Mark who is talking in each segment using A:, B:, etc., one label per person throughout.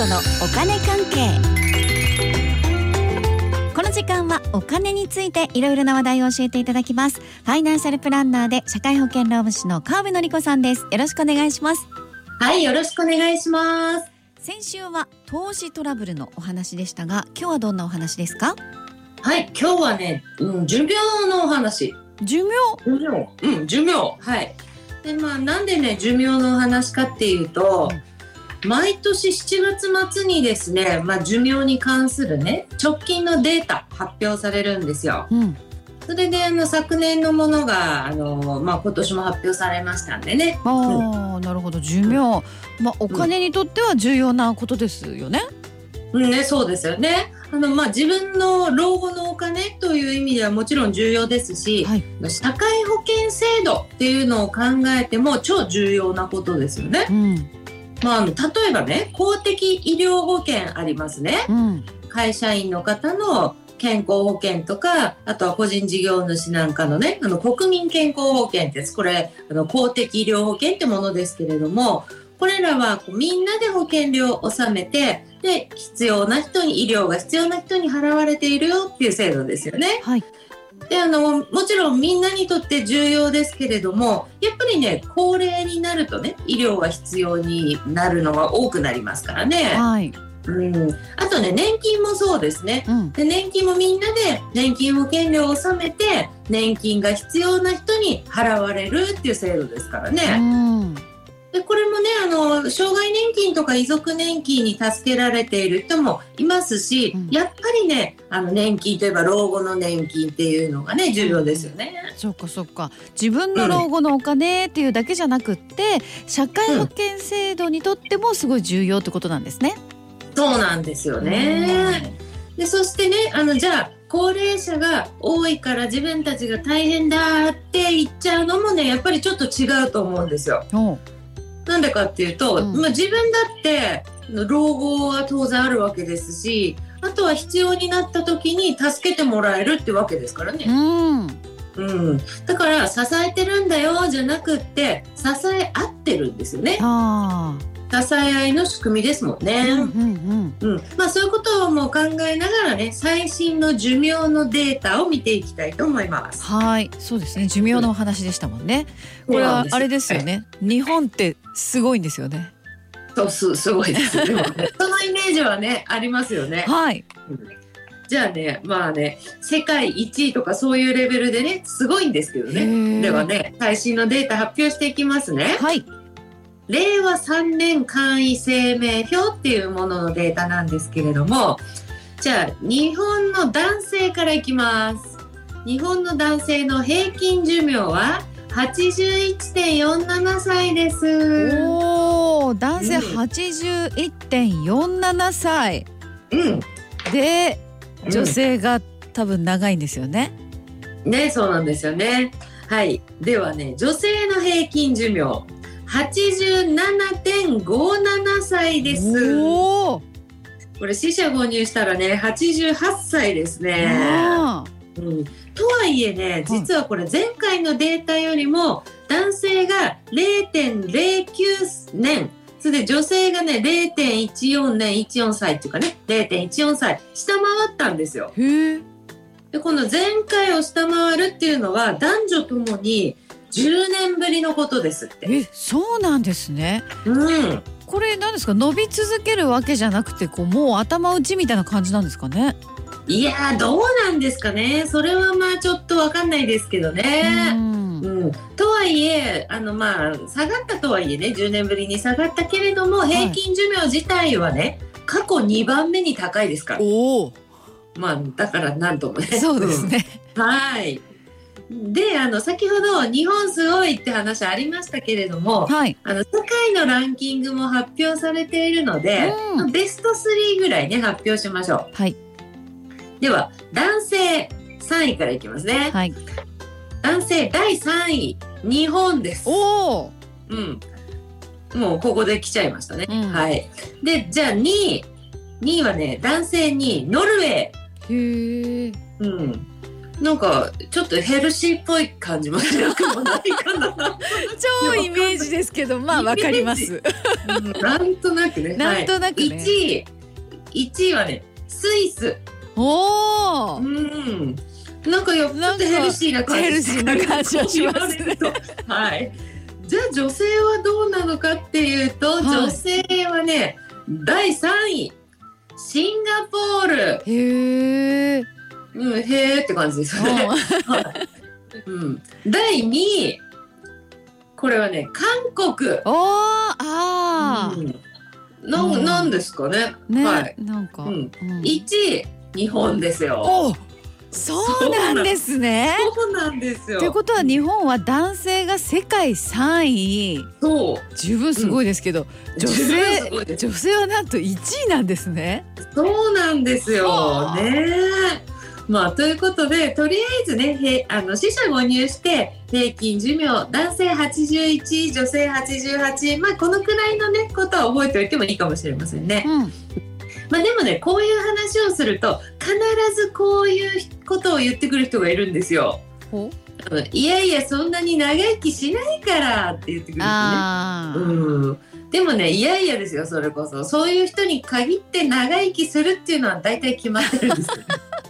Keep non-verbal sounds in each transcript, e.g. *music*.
A: 子のお金関係この時間はお金についていろいろな話題を教えていただきますファイナンシャルプランナーで社会保険労務士の川辺典子さんですよろしくお願いします
B: はい、よろしくお願いします。
A: 先週は投資トラブルのお話でしたが今日はどんなお話ですか？
B: はい、今日はね、うん、寿命のお話。
A: 寿命？
B: 寿命。うん、寿命。はい。で、まあ、なんでね、寿命のお話かっていうと、毎年7月末にですね、まあ、寿命に関するね、直近のデータ発表されるんですよ。
A: うん
B: それで、あの、昨年のものが、あの、まあ、今年も発表されましたんでね。
A: ああ、なるほど寿命まあお金にとっては重要なことですよね、
B: うんね、そうですよね。あの、まあ、自分の老後のお金という意味ではもちろん重要ですし、
A: はい
B: 社会保険制度っていうのを考えても超重要なことですよね。
A: うん
B: まあ、あの例えばね、公的医療保険ありますね。
A: うん
B: 会社員の方の健康保険とか、あとは個人事業主なんかのね、あの国民健康保険です。これ、あの公的医療保険ってものですけれども、これらはこうみんなで保険料を納めて、で、必要な人に、医療が必要な人に払われているよっていう制度ですよね。
A: はい
B: で、あの、もちろんみんなにとって重要ですけれども、やっぱりね、高齢になるとね、医療が必要になるのが多くなりますからね。
A: はい
B: うん。あとね、年金もそうですね。
A: うん
B: で年金もみんなで年金保険料を納めて年金が必要な人に払われるっていう制度ですから
A: う
B: ね。
A: ん
B: でこれもねあの障害年金とか遺族年金に助けられている人もいますし、
A: うん
B: やっぱりねあの年金といえば老後の年金っていうのがね重要ですよね。
A: そっかそっか自分の老後のお金っていうだけじゃなくって社会保険制度にとってもすごい重要ってことなんですね。
B: そうなんですよね。でそしてねあのじゃあ高齢者が多いから自分たちが大変だって言っちゃうのもねやっぱりちょっと違うと思うんですよ。
A: うん
B: なんでかっていうと、
A: うん
B: まあ、自分だって老後は当然あるわけですしあとは必要になった時に助けてもらえるってわけですからね。
A: うん
B: うん、だから支えてるんだよじゃなくって支え合ってるんですよね。
A: あ
B: 支え合いの仕組みですもん
A: あ、
B: ね。
A: うんうん
B: うん、まあそういうことをもう考えながらね最新の寿命のデータを見ていきたいと思います。
A: はいそうですね寿命のお話でしたもんね。これはあれですよね日本ってすごいんですよね。
B: そうすすごいですでもね *laughs* そのイメージはねありますよね。
A: はい
B: じゃあねまあね世界1位とかそういうレベルでねすごいんですけど
A: へ
B: ね。
A: ー
B: ではね最新のデータ発表していきますね。
A: はい
B: 令和3年簡易生命表っていうもののデータなんですけれどもじゃあ日本の男性からいきます。日本の男性の平均寿命は81.47歳です。
A: おお男性
B: うん。
A: 81.47歳。
B: うん。
A: で
B: うん。
A: 女性が多分長いんですよね。
B: ねそうなんですよね。はい。ではね女性の平均寿命87.57歳です。
A: おお
B: これ四捨五入したらね88歳ですね。
A: あ
B: うん。とはいえね実はこれ前回のデータよりも男性が0.09年。それで女性がね0.14年14歳っていうかね0.14歳下回ったんですよ。でこの前回を下回るっていうのは男女ともに10年ぶりのことですって。
A: えそうなんですね。
B: うん。
A: これなんですか？伸び続けるわけじゃなくてこうもう頭打ちみたいな感じなんですかね？
B: いやーどうなんですかね。それはまあちょっとわかんないですけど
A: う
B: ね。
A: ん。
B: うん、とはいえあのまあ下がったとはいえね10年ぶりに下がったけれども平均寿命自体はね、過去2番目に高いですから。
A: おお
B: まあだからなんともね。
A: そうですね。
B: うん。はいであの先ほど日本すごいって話ありましたけれども
A: はい。
B: あの世界のランキングも発表されているので、
A: うん
B: ベスト3ぐらいね発表しましょ
A: はい。
B: うでは男性3位からいきますね、
A: はい。
B: 男性第3位日本です
A: おお。
B: うん。もうここで来ちゃいましたね。
A: うん
B: はい。で、じゃあ2位。2位はね、男性2位、ノルウェー。
A: へえ。
B: うん。なんか、ちょっとヘルシーっぽい感じもしなくもないかな。
A: 超イメージでですけどまあわかります
B: うんなんとなくね。*laughs*
A: なんとなくね
B: はい、1位、1位はね、スイス。
A: おお
B: うん。なんかやっぱりヘルシーな感じ
A: ヘルシーな感じはしますね
B: はい。じゃあ女性はどうなのかっていうと、
A: はい
B: 女性はね、第3位。シンガポール。
A: へえ
B: うん、へーって感じですよね。*laughs* はいうん。第2位。これはね、韓国。
A: おーあ
B: うんな
A: うん
B: ん、なんですかね。
A: ーね、
B: はい。
A: なんか、
B: うん
A: うん
B: 1位、日本ですよ。
A: おそうなんですね
B: そうなんですよ。
A: ということは日本は男性が世界3位
B: そう。
A: 十分すごいですけど、女
B: 十分
A: 性女性はなんと1位なんですね。
B: そうなんですよ
A: はあ。
B: ねえ。まあということでとりあえずねへあの死者誤入して平均寿命男性81女性88まあこのくらいのねことは覚えておいてもいいかもしれませんね。
A: うん、
B: まあでもねこういう話をすると必ずこういうことを言ってくる人がいるんですよ。いやいやそんなに長生きしないからって言ってくるんでうん、でもねいやいやですよそれこそ。そういう人に限って長生きするっていうのは大体決まってるんですよ、うん、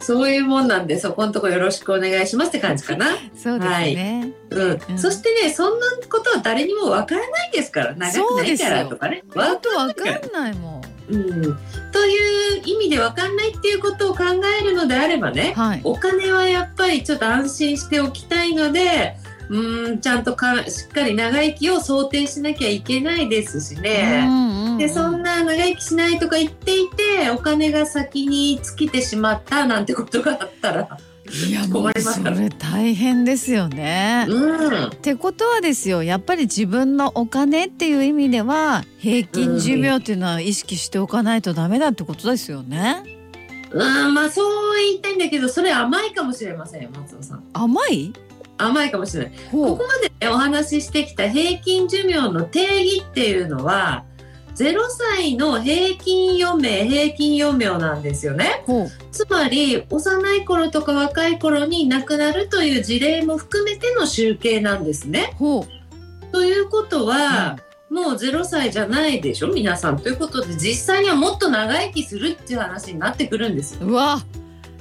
B: そういうもんなんでそこのとこよろしくお願いしますって感じかな、*laughs*
A: そうですね。
B: うん。
A: うん。
B: そしてねそんなことは誰にもわからないですから長くないからとかね。
A: あ
B: わ
A: とわかんないもん。
B: うん、という意味でわかんないっていうことを考えるのであればね
A: はい。
B: お金はやっぱりちょっと安心しておきたいのでうーんちゃんとかしっかり長生きを想定しなきゃいけないですしね。
A: うんうんうん
B: でそんな長生きしないとか言っていてお金が先に尽きてしまったなんてことがあったら
A: いやも
B: 困
A: うそれ大変ですよね。
B: うん
A: ってことはですよやっぱり自分のお金っていう意味では平均寿命っていうのは意識しておかないとダメだってことですよね。
B: うんまあそう言いたいんだけどそれ甘いかもしれませんよ松尾さん
A: 甘い？
B: 甘いかもしれない。こ
A: ほ
B: こまで、ね、お話ししてきた平均寿命の定義っていうのは0歳の平均余命平均余命なんですよね。つまり幼い頃とか若い頃に亡くなるという事例も含めての集計なんですね。
A: ほ
B: ということは、もう0歳じゃないでしょ皆さん。ということで実際にはもっと長生きするっていう話になってくるんですよ。
A: うわ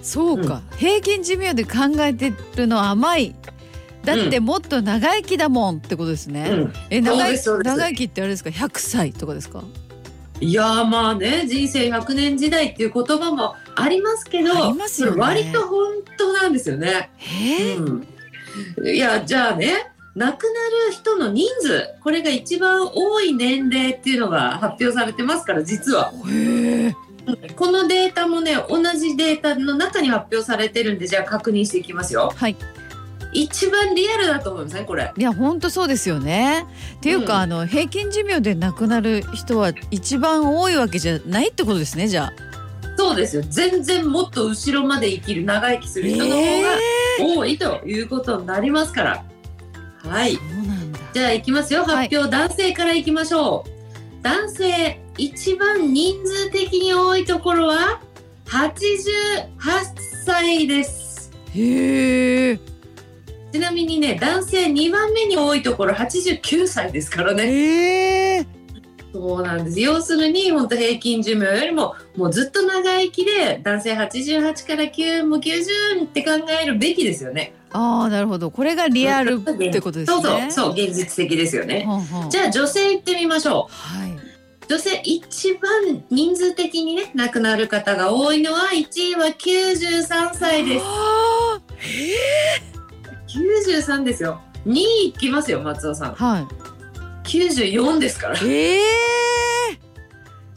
A: そうか、平均寿命で考えてるのは甘いだってもっと長生きだもんってことですね、
B: うん。
A: え長長生きってあれですか？100歳とかですか？
B: いやーまあね人生100年時代っていう言葉もありますけど
A: ね。
B: 割と本当なんですよね。うん、いやじゃあね亡くなる人の人数これが一番多い年齢っていうのが発表されてますから実は。このデータもね同じデータの中に発表されてるんでじゃあ確認していきますよ。
A: はい
B: 一番リアルだと思いますねこれ。
A: いや本当そうですよね。っていうか、
B: うん。
A: あの平均寿命で亡くなる人は一番多いわけじゃないってことですねじゃあ。
B: そうですよ。全然もっと後ろまで生きる長生きする人の方が多いということになりますから。はい。
A: そうなんだ。
B: じゃあいきますよ。
A: はい。
B: 発表、男性からいきましょう。男性一番人数的に多いところは88歳です。
A: へえ
B: ちなみにね男性2番目に多いところ89歳ですからね。
A: へえ
B: そうなんです。要するに本当平均寿命よりももうずっと長生きで男性88から9もう90って考えるべきですよね。
A: ああなるほど。これがリアルってことですね。
B: そうそう。そう現実的ですよね。
A: ほんほん。
B: じゃあ女性行ってみましょう。
A: はい。
B: 女性一番人数的にね亡くなる方が多いのは1位は93歳です。
A: あ
B: 93ですよ。2位いきますよ松尾さん。
A: ーはい。
B: 94ですから。
A: ええ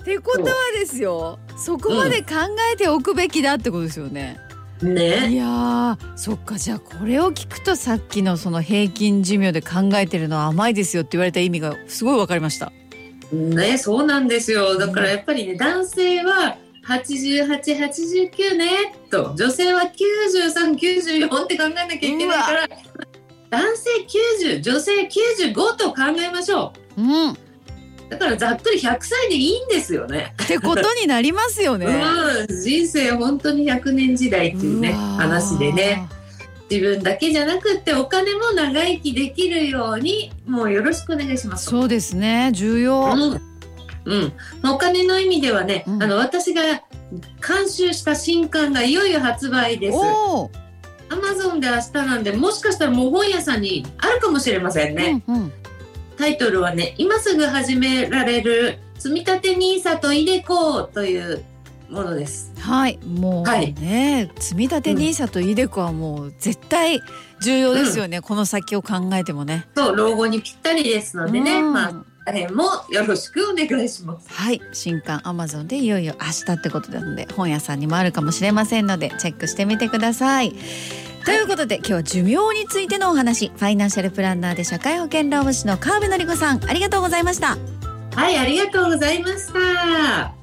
A: ってことはですよそこまで考えておくべきだってことですよね、い
B: ね
A: やーそっかじゃあこれを聞くとさっきのその平均寿命で考えてるのは甘いですよって言われた意味がすごいわかりました。
B: ねそうなんですよ。だからやっぱりね男性は8889ねと。女性は9394って考えなきゃいけないから。男性90女性95と考えましょ
A: う。ん。っ
B: うだからざっくり100歳でいいんですよね。
A: てことになりますよね。*laughs*
B: うん。人生本当に100年時代っていうね話でね。自分だけじゃなくってお金も長生きできるようにもうよろしくお願いします。
A: そうですね。重要、
B: うんうん、お金の意味ではね、
A: うん。
B: あの私が監修した新刊がいよいよ発売です。アマゾンで明日なんで、もしかしたらもう本屋さんにあるかもしれませんね。
A: うんうん、
B: タイトルはね、今すぐ始められる積み立て NISA とイデコというものです。
A: はい。もう
B: はい。
A: ね、積み立て NISA とイデコはもう絶対重要ですよね、この先を考えてもね。
B: そう、老後にぴったりですのでね、
A: うん。
B: まあ、大変もよろしくお願いします。
A: はい新刊アマゾンでいよいよ明日ってことなので本屋さんにもあるかもしれませんのでチェックしてみてください。ということで今日は寿命についてのお話ファイナンシャルプランナーで社会保険労務士の川辺典子さんありがとうございました。
B: はい、ありがとうございました。